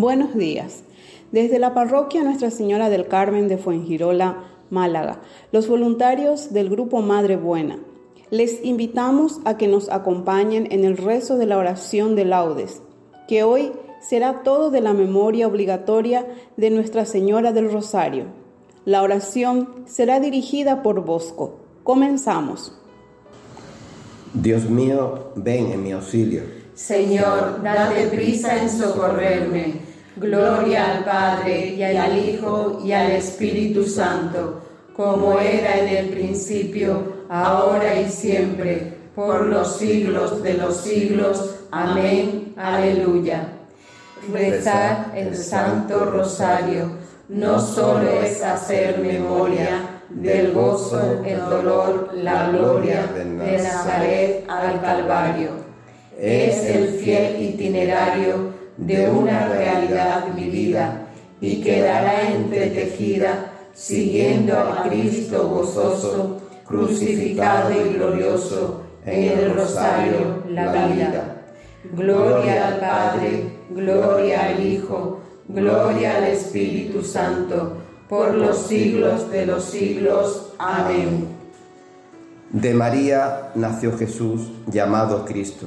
Buenos días. Desde la parroquia Nuestra Señora del Carmen de Fuengirola, Málaga, los voluntarios del Grupo Madre Buena, les invitamos a que nos acompañen en el rezo de la oración de laudes, que hoy será todo de la memoria obligatoria de Nuestra Señora del Rosario. La oración será dirigida por Bosco. Comenzamos. Dios mío, ven en mi auxilio. Señor, date prisa en socorrerme. Gloria al Padre y al Hijo y al Espíritu Santo, como era en el principio, ahora y siempre, por los siglos de los siglos. Amén. Aleluya. Rezar el Santo Rosario no solo es hacer memoria del gozo, el dolor, la gloria de Nazaret al Calvario. Es el fiel itinerario de una realidad vivida y quedará entretejida siguiendo a Cristo gozoso, crucificado y glorioso en el rosario la vida. Gloria al Padre, gloria al Hijo, gloria al Espíritu Santo, por los siglos de los siglos. Amén. De María nació Jesús llamado Cristo.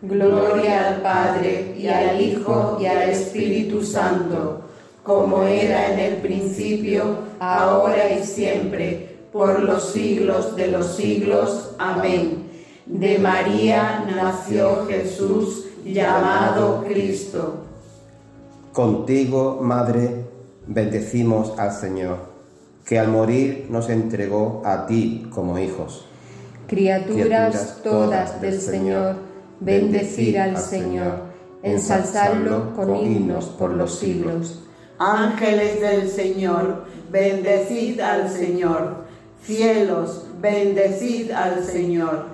Gloria al Padre y al Hijo y al Espíritu Santo, como era en el principio, ahora y siempre, por los siglos de los siglos. Amén. De María nació Jesús, llamado Cristo. Contigo, Madre, bendecimos al Señor, que al morir nos entregó a ti como hijos. Criaturas todas del Señor, bendecir al Señor, ensalzarlo con himnos por los siglos. Ángeles del Señor, bendecid al Señor. Cielos, bendecid al Señor.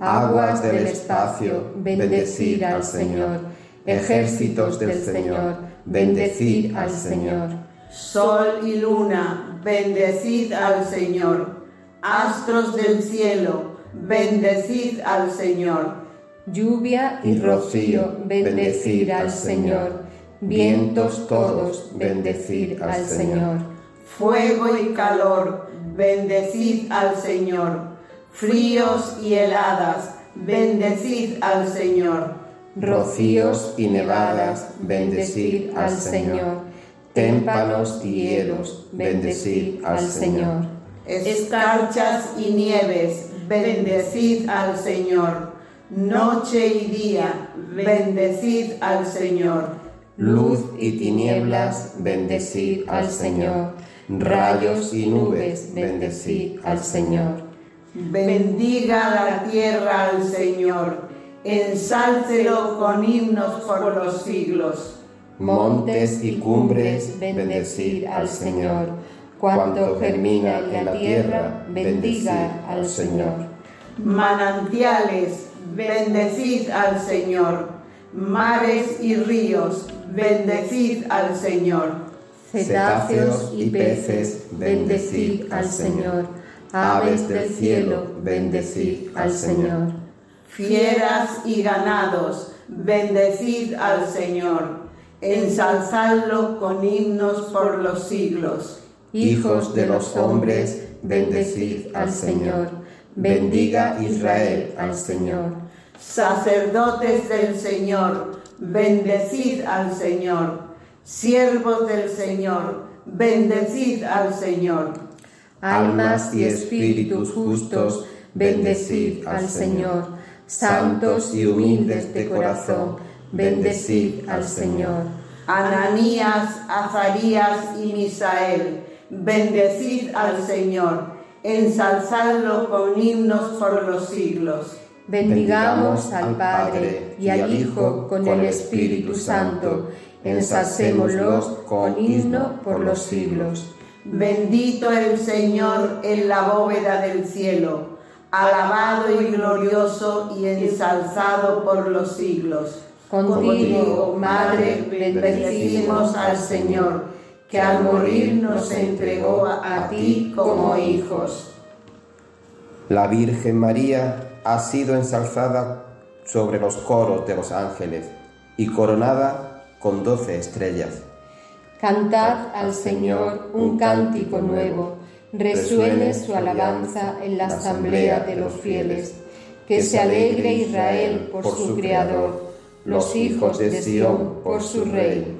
Aguas del espacio, bendecid al Señor. Ejércitos del Señor, bendecid al Señor. Sol y luna, bendecid al Señor. Astros del cielo, bendecid al Señor. Lluvia y rocío, bendecid al Señor. Vientos todos, bendecid al Señor. Fuego y calor, bendecid al Señor. Fríos y heladas, bendecid al Señor. Rocíos y nevadas, bendecid al Señor. Témpanos y hielos, bendecid al Señor. Escarchas y nieves, bendecid al Señor. Noche y día, bendecid al Señor. Luz y tinieblas, bendecid al Señor. Rayos y nubes, bendecid al Señor. Bendiga la tierra al Señor, ensálcelo con himnos por los siglos. Montes y cumbres, bendecid al Señor. cuanto germina en la tierra, bendiga al Señor. Manantiales, bendecid al Señor. Mares y ríos, bendecid al Señor. Cetáceos y peces, bendecid al Señor. Aves del cielo, bendecid al Señor. Fieras y ganados, bendecid al Señor. Ensalzadlo con himnos por los siglos. Hijos de los hombres, bendecid al Señor. Bendiga Israel al Señor. Sacerdotes del Señor, bendecid al Señor. Siervos del Señor, bendecid al Señor. Almas y espíritus justos, bendecid al Señor. Santos y humildes de corazón, bendecid al Señor. Ananías, Azarías y Misael, bendecid al Señor. Ensalzadlo con himnos por los siglos. Bendigamos al Padre y al Hijo con el Espíritu Santo ensalcémoslos con himno por los siglos. Bendito el Señor en la bóveda del cielo, alabado y glorioso y ensalzado por los siglos. Contigo, Madre, bendecimos al Señor, que al morir nos entregó a ti como hijos. La Virgen María ha sido ensalzada sobre los coros de los ángeles y coronada con doce estrellas. Cantad al Señor un cántico nuevo, resuene su alabanza en la asamblea de los fieles. Que se alegre Israel por su Creador, los hijos de Sión por su Rey.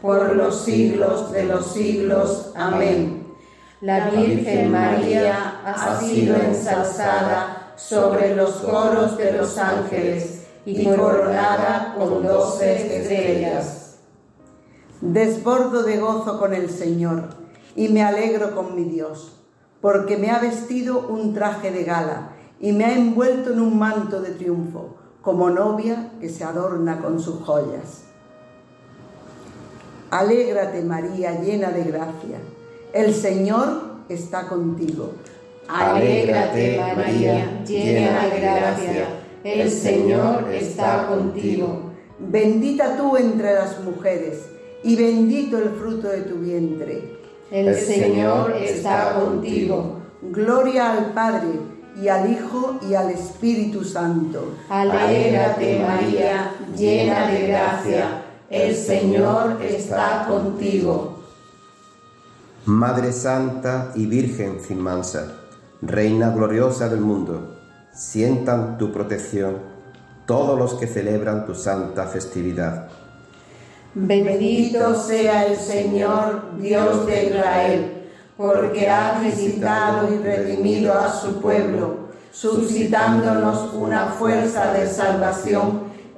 por los siglos de los siglos. Amén. La Virgen María ha sido ensalzada sobre los coros de los ángeles y coronada con doce estrellas. Desbordo de gozo con el Señor y me alegro con mi Dios, porque me ha vestido un traje de gala y me ha envuelto en un manto de triunfo, como novia que se adorna con sus joyas. Alégrate María, llena de gracia, el Señor está contigo. Alégrate María, llena de gracia el Señor está contigo. Bendita tú entre las mujeres, y bendito el fruto de tu vientre. El Señor está contigo. Gloria al Padre, y al Hijo, y al Espíritu Santo. Alégrate María, llena de gracia, el Señor está contigo. Madre Santa y Virgen sin mansa, Reina gloriosa del mundo, sientan tu protección todos los que celebran tu santa festividad. Bendito sea el Señor, Dios de Israel, porque ha visitado y redimido a su pueblo, suscitándonos una fuerza de salvación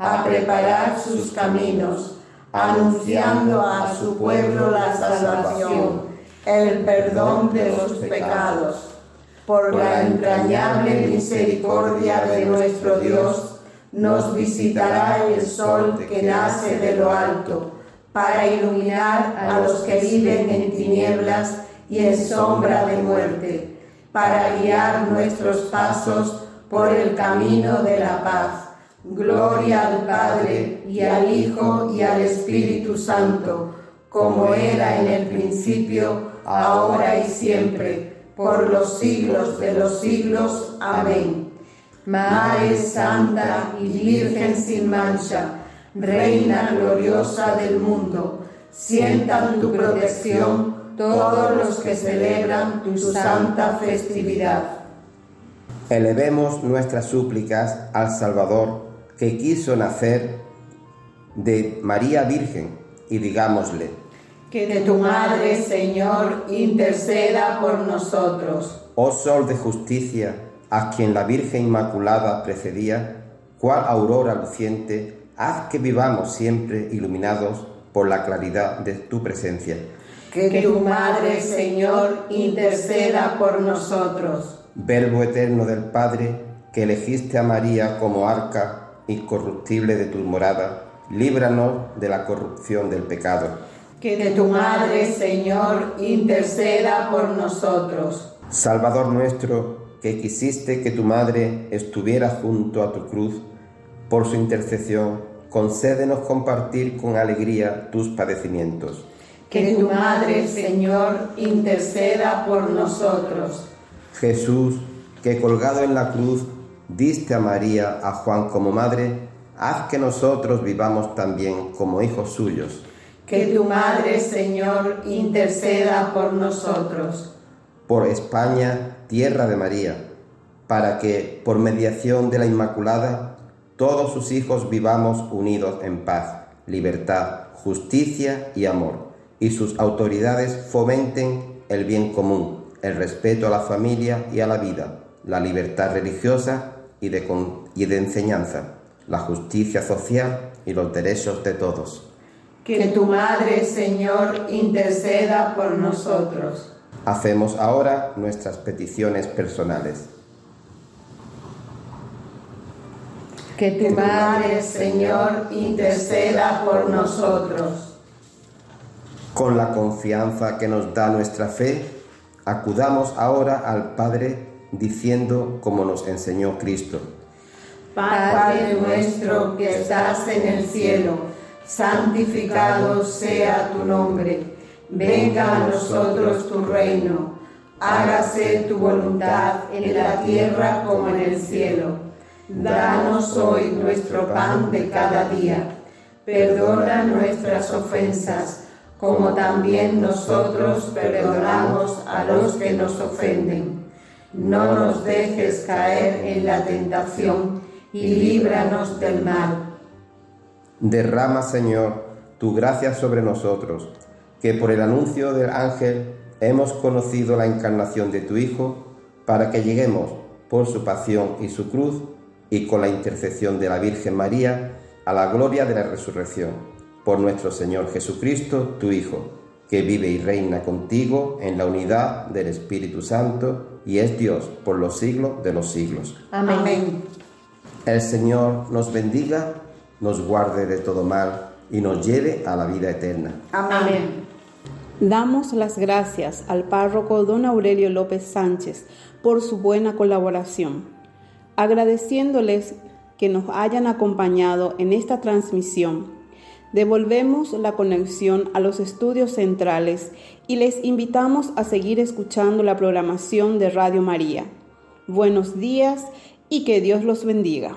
a preparar sus caminos, anunciando a su pueblo la salvación, el perdón de los pecados por la entrañable misericordia de nuestro Dios, nos visitará el sol que nace de lo alto, para iluminar a los que viven en tinieblas y en sombra de muerte, para guiar nuestros pasos por el camino de la paz. Gloria al Padre y al Hijo y al Espíritu Santo, como era en el principio, ahora y siempre por los siglos de los siglos. Amén. Madre Santa y Virgen sin mancha, Reina gloriosa del mundo, sientan tu protección todos los que celebran tu santa festividad. Elevemos nuestras súplicas al Salvador que quiso nacer de María Virgen y digámosle, que tu Madre, Señor, interceda por nosotros. Oh Sol de justicia, a quien la Virgen Inmaculada precedía, cual aurora luciente, haz que vivamos siempre iluminados por la claridad de tu presencia. Que tu Madre, Señor, interceda por nosotros. Verbo eterno del Padre, que elegiste a María como arca incorruptible de tu morada, líbranos de la corrupción del pecado que tu Madre, Señor, interceda por nosotros. Salvador nuestro, que quisiste que tu Madre estuviera junto a tu cruz, por su intercesión, concédenos compartir con alegría tus padecimientos. Que tu Madre, Señor, interceda por nosotros. Jesús, que colgado en la cruz diste a María, a Juan como madre, haz que nosotros vivamos también como hijos suyos que tu Madre, Señor, interceda por nosotros. Por España, tierra de María, para que, por mediación de la Inmaculada, todos sus hijos vivamos unidos en paz, libertad, justicia y amor, y sus autoridades fomenten el bien común, el respeto a la familia y a la vida, la libertad religiosa y de, y de enseñanza, la justicia social y los derechos de todos que tu Madre, Señor, interceda por nosotros. Hacemos ahora nuestras peticiones personales. Que tu Madre, Señor, interceda por nosotros. Con la confianza que nos da nuestra fe, acudamos ahora al Padre diciendo como nos enseñó Cristo. Padre nuestro que estás en el cielo santificado sea tu nombre, venga a nosotros tu reino, hágase tu voluntad en la tierra como en el cielo. Danos hoy nuestro pan de cada día, perdona nuestras ofensas, como también nosotros perdonamos a los que nos ofenden. No nos dejes caer en la tentación y líbranos del mal Derrama, Señor, tu gracia sobre nosotros, que por el anuncio del ángel hemos conocido la encarnación de tu Hijo, para que lleguemos por su pasión y su cruz, y con la intercesión de la Virgen María, a la gloria de la resurrección. Por nuestro Señor Jesucristo, tu Hijo, que vive y reina contigo en la unidad del Espíritu Santo, y es Dios por los siglos de los siglos. Amén. El Señor nos bendiga nos guarde de todo mal y nos lleve a la vida eterna. Amén. Damos las gracias al párroco don Aurelio López Sánchez por su buena colaboración, agradeciéndoles que nos hayan acompañado en esta transmisión. Devolvemos la conexión a los estudios centrales y les invitamos a seguir escuchando la programación de Radio María. Buenos días y que Dios los bendiga.